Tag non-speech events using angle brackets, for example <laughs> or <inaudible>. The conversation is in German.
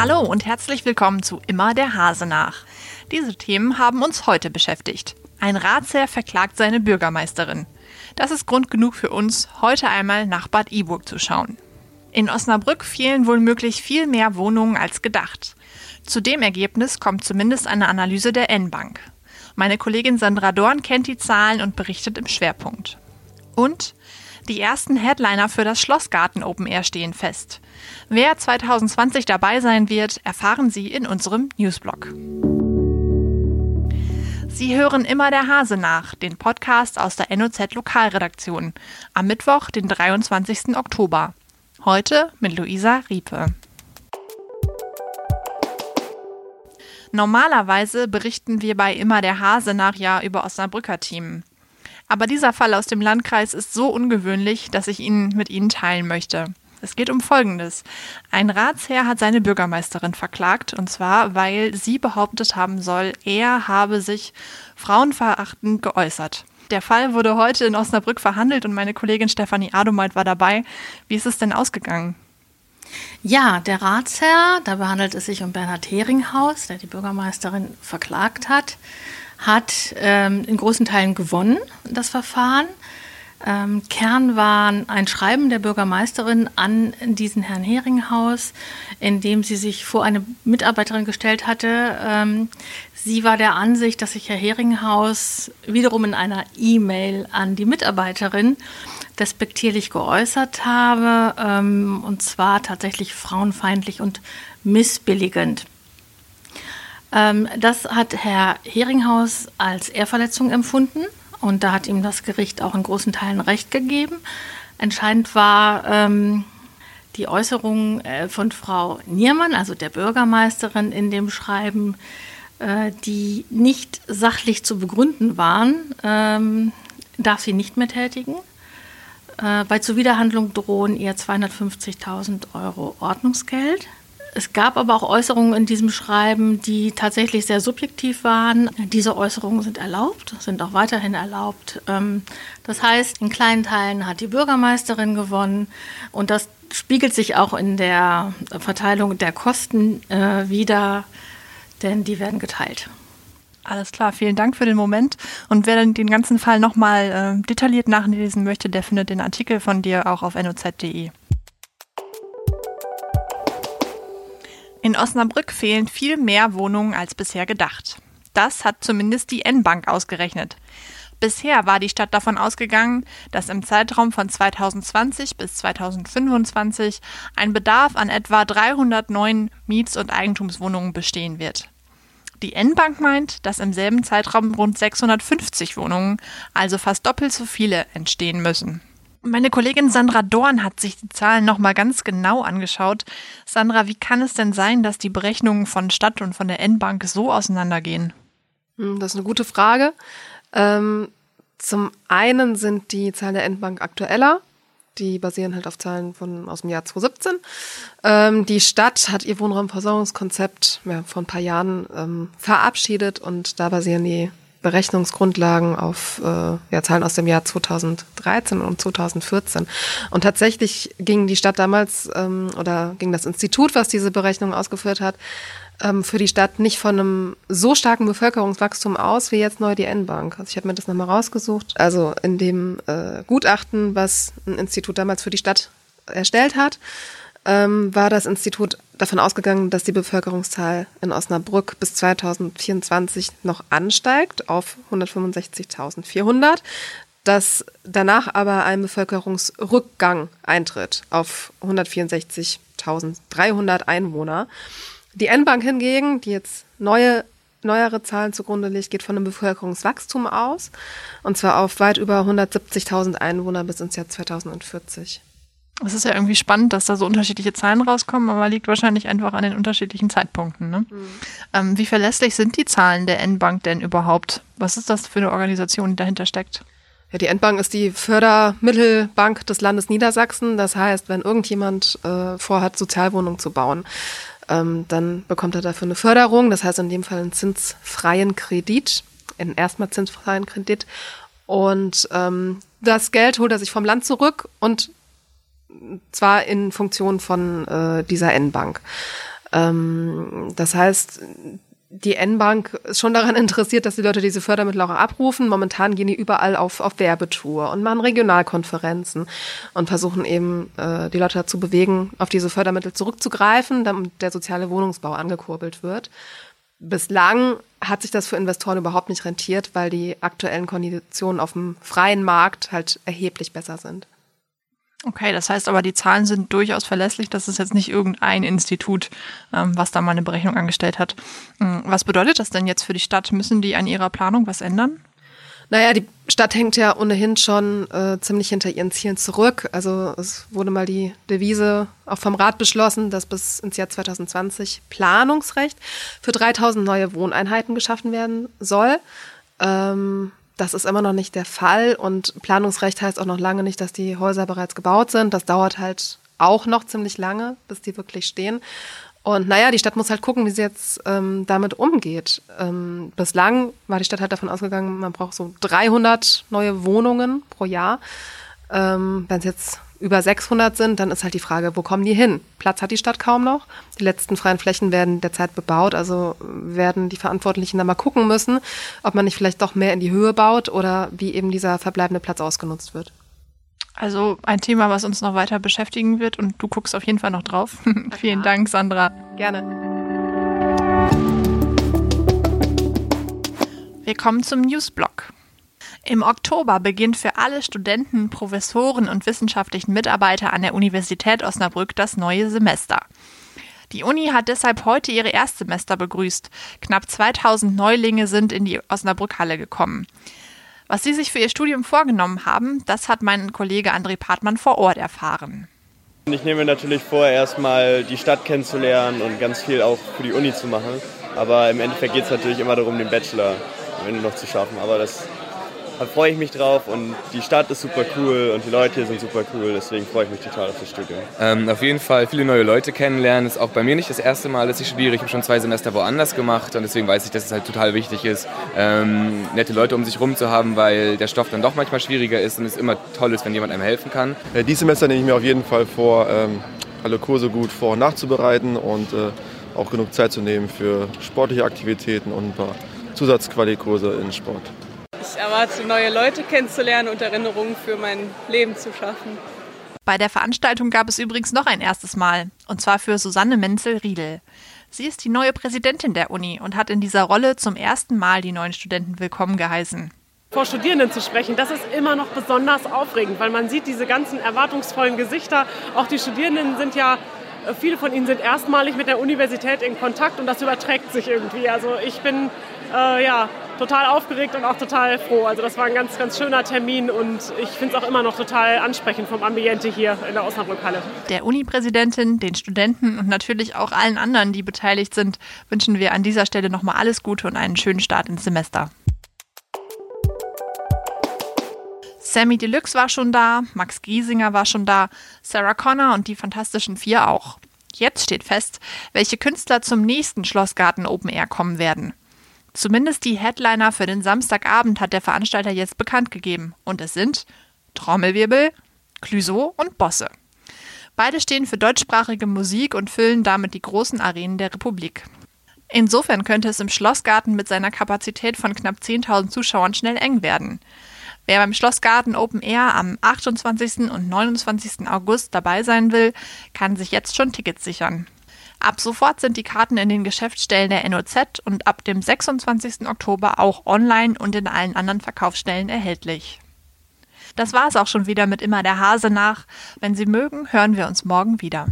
Hallo und herzlich willkommen zu Immer der Hase nach. Diese Themen haben uns heute beschäftigt. Ein Ratsherr verklagt seine Bürgermeisterin. Das ist Grund genug für uns, heute einmal nach Bad Iburg zu schauen. In Osnabrück fehlen wohl möglich viel mehr Wohnungen als gedacht. Zu dem Ergebnis kommt zumindest eine Analyse der N-Bank. Meine Kollegin Sandra Dorn kennt die Zahlen und berichtet im Schwerpunkt. Und die ersten Headliner für das Schlossgarten Open Air stehen fest. Wer 2020 dabei sein wird, erfahren Sie in unserem Newsblog. Sie hören immer der Hase nach, den Podcast aus der NOZ Lokalredaktion, am Mittwoch, den 23. Oktober. Heute mit Luisa Riepe. Normalerweise berichten wir bei immer der Hase nach ja über Osnabrücker Themen. Aber dieser Fall aus dem Landkreis ist so ungewöhnlich, dass ich ihn mit Ihnen teilen möchte. Es geht um Folgendes. Ein Ratsherr hat seine Bürgermeisterin verklagt, und zwar, weil sie behauptet haben soll, er habe sich frauenverachtend geäußert. Der Fall wurde heute in Osnabrück verhandelt und meine Kollegin Stefanie Adomeit war dabei. Wie ist es denn ausgegangen? Ja, der Ratsherr, dabei handelt es sich um Bernhard Heringhaus, der die Bürgermeisterin verklagt hat, hat ähm, in großen Teilen gewonnen, das Verfahren. Ähm, Kern war ein Schreiben der Bürgermeisterin an diesen Herrn Heringhaus, in dem sie sich vor eine Mitarbeiterin gestellt hatte. Ähm, sie war der Ansicht, dass sich Herr Heringhaus wiederum in einer E-Mail an die Mitarbeiterin despektierlich geäußert habe, ähm, und zwar tatsächlich frauenfeindlich und missbilligend. Ähm, das hat Herr Heringhaus als Ehrverletzung empfunden und da hat ihm das Gericht auch in großen Teilen Recht gegeben. Entscheidend war ähm, die Äußerung äh, von Frau Niermann, also der Bürgermeisterin, in dem Schreiben, äh, die nicht sachlich zu begründen waren, ähm, darf sie nicht mehr tätigen. Äh, bei Zuwiderhandlung drohen ihr 250.000 Euro Ordnungsgeld. Es gab aber auch Äußerungen in diesem Schreiben, die tatsächlich sehr subjektiv waren. Diese Äußerungen sind erlaubt, sind auch weiterhin erlaubt. Ähm, das heißt, in kleinen Teilen hat die Bürgermeisterin gewonnen und das spiegelt sich auch in der Verteilung der Kosten äh, wieder, denn die werden geteilt. Alles klar, vielen Dank für den Moment. Und wer den ganzen Fall nochmal äh, detailliert nachlesen möchte, der findet den Artikel von dir auch auf noz.de. In Osnabrück fehlen viel mehr Wohnungen als bisher gedacht. Das hat zumindest die N-Bank ausgerechnet. Bisher war die Stadt davon ausgegangen, dass im Zeitraum von 2020 bis 2025 ein Bedarf an etwa 300 neuen Miets- und Eigentumswohnungen bestehen wird. Die N-Bank meint, dass im selben Zeitraum rund 650 Wohnungen, also fast doppelt so viele, entstehen müssen. Meine Kollegin Sandra Dorn hat sich die Zahlen nochmal ganz genau angeschaut. Sandra, wie kann es denn sein, dass die Berechnungen von Stadt und von der N-Bank so auseinandergehen? Hm, das ist eine gute Frage. Ähm, zum einen sind die Zahlen der N-Bank aktueller. Die basieren halt auf Zahlen von, aus dem Jahr 2017. Ähm, die Stadt hat ihr Wohnraumversorgungskonzept ja, vor ein paar Jahren ähm, verabschiedet und da basieren die Berechnungsgrundlagen auf äh, ja, Zahlen aus dem Jahr 2013 und 2014. Und tatsächlich ging die Stadt damals ähm, oder ging das Institut, was diese Berechnung ausgeführt hat, ähm, für die Stadt nicht von einem so starken Bevölkerungswachstum aus wie jetzt neu die N-Bank. Also ich habe mir das nochmal rausgesucht. Also in dem äh, Gutachten, was ein Institut damals für die Stadt erstellt hat, ähm, war das Institut davon ausgegangen, dass die Bevölkerungszahl in Osnabrück bis 2024 noch ansteigt auf 165.400, dass danach aber ein Bevölkerungsrückgang eintritt auf 164.300 Einwohner. Die N-Bank hingegen, die jetzt neue neuere Zahlen zugrunde legt, geht von einem Bevölkerungswachstum aus, und zwar auf weit über 170.000 Einwohner bis ins Jahr 2040. Es ist ja irgendwie spannend, dass da so unterschiedliche Zahlen rauskommen, aber liegt wahrscheinlich einfach an den unterschiedlichen Zeitpunkten. Ne? Mhm. Ähm, wie verlässlich sind die Zahlen der N-Bank denn überhaupt? Was ist das für eine Organisation, die dahinter steckt? Ja, die N-Bank ist die Fördermittelbank des Landes Niedersachsen. Das heißt, wenn irgendjemand äh, vorhat, Sozialwohnungen zu bauen, ähm, dann bekommt er dafür eine Förderung. Das heißt in dem Fall einen zinsfreien Kredit, einen erstmal zinsfreien Kredit. Und ähm, das Geld holt er sich vom Land zurück und zwar in Funktion von äh, dieser N-Bank. Ähm, das heißt, die N-Bank ist schon daran <laughs> interessiert, dass die Leute diese Fördermittel auch abrufen. Momentan gehen die überall auf, auf Werbetour und machen Regionalkonferenzen und versuchen eben äh, die Leute dazu bewegen, auf diese Fördermittel zurückzugreifen, damit der soziale Wohnungsbau angekurbelt wird. Bislang hat sich das für Investoren überhaupt nicht rentiert, weil die aktuellen Konditionen auf dem freien Markt halt erheblich besser sind. Okay, das heißt aber, die Zahlen sind durchaus verlässlich. Das ist jetzt nicht irgendein Institut, ähm, was da mal eine Berechnung angestellt hat. Ähm, was bedeutet das denn jetzt für die Stadt? Müssen die an ihrer Planung was ändern? Naja, die Stadt hängt ja ohnehin schon äh, ziemlich hinter ihren Zielen zurück. Also es wurde mal die Devise auch vom Rat beschlossen, dass bis ins Jahr 2020 Planungsrecht für 3000 neue Wohneinheiten geschaffen werden soll. Ähm, das ist immer noch nicht der Fall und Planungsrecht heißt auch noch lange nicht, dass die Häuser bereits gebaut sind. Das dauert halt auch noch ziemlich lange, bis die wirklich stehen. Und naja, die Stadt muss halt gucken, wie sie jetzt ähm, damit umgeht. Ähm, bislang war die Stadt halt davon ausgegangen, man braucht so 300 neue Wohnungen pro Jahr. Ähm, Wenn es jetzt über 600 sind, dann ist halt die Frage, wo kommen die hin? Platz hat die Stadt kaum noch. Die letzten freien Flächen werden derzeit bebaut, also werden die Verantwortlichen da mal gucken müssen, ob man nicht vielleicht doch mehr in die Höhe baut oder wie eben dieser verbleibende Platz ausgenutzt wird. Also ein Thema, was uns noch weiter beschäftigen wird und du guckst auf jeden Fall noch drauf. <laughs> Vielen Dank, Sandra. Gerne. Wir kommen zum Newsblock. Im Oktober beginnt für alle Studenten, Professoren und wissenschaftlichen Mitarbeiter an der Universität Osnabrück das neue Semester. Die Uni hat deshalb heute ihre Erstsemester begrüßt. Knapp 2000 Neulinge sind in die Osnabrück-Halle gekommen. Was sie sich für ihr Studium vorgenommen haben, das hat mein Kollege André Partmann vor Ort erfahren. Ich nehme natürlich vor, erstmal die Stadt kennenzulernen und ganz viel auch für die Uni zu machen. Aber im Endeffekt geht es natürlich immer darum, den Bachelor noch zu schaffen. Aber das da freue ich mich drauf und die Stadt ist super cool und die Leute hier sind super cool, deswegen freue ich mich total auf das Studium. Ähm, auf jeden Fall viele neue Leute kennenlernen, ist auch bei mir nicht das erste Mal, dass ich studiere. Ich habe schon zwei Semester woanders gemacht und deswegen weiß ich, dass es halt total wichtig ist, ähm, nette Leute um sich rum zu haben, weil der Stoff dann doch manchmal schwieriger ist und es immer toll ist, wenn jemand einem helfen kann. Äh, dieses Semester nehme ich mir auf jeden Fall vor, ähm, alle Kurse gut vor- und nachzubereiten und äh, auch genug Zeit zu nehmen für sportliche Aktivitäten und ein paar Zusatzqualikurse in Sport. Ich erwarte, neue Leute kennenzulernen und Erinnerungen für mein Leben zu schaffen. Bei der Veranstaltung gab es übrigens noch ein erstes Mal, und zwar für Susanne Menzel-Riedel. Sie ist die neue Präsidentin der Uni und hat in dieser Rolle zum ersten Mal die neuen Studenten willkommen geheißen. Vor Studierenden zu sprechen, das ist immer noch besonders aufregend, weil man sieht diese ganzen erwartungsvollen Gesichter. Auch die Studierenden sind ja viele von ihnen sind erstmalig mit der Universität in Kontakt und das überträgt sich irgendwie. Also ich bin äh, ja, total aufgeregt und auch total froh. Also das war ein ganz, ganz schöner Termin und ich finde es auch immer noch total ansprechend vom Ambiente hier in der Osnabrückhalle. Der Uni-Präsidentin, den Studenten und natürlich auch allen anderen, die beteiligt sind, wünschen wir an dieser Stelle nochmal alles Gute und einen schönen Start ins Semester. Sammy Deluxe war schon da, Max Giesinger war schon da, Sarah Connor und die Fantastischen Vier auch. Jetzt steht fest, welche Künstler zum nächsten Schlossgarten Open Air kommen werden. Zumindest die Headliner für den Samstagabend hat der Veranstalter jetzt bekannt gegeben. Und es sind Trommelwirbel, Clüso und Bosse. Beide stehen für deutschsprachige Musik und füllen damit die großen Arenen der Republik. Insofern könnte es im Schlossgarten mit seiner Kapazität von knapp 10.000 Zuschauern schnell eng werden. Wer beim Schlossgarten Open Air am 28. und 29. August dabei sein will, kann sich jetzt schon Tickets sichern. Ab sofort sind die Karten in den Geschäftsstellen der NOZ und ab dem 26. Oktober auch online und in allen anderen Verkaufsstellen erhältlich. Das war es auch schon wieder mit immer der Hase nach. Wenn Sie mögen, hören wir uns morgen wieder.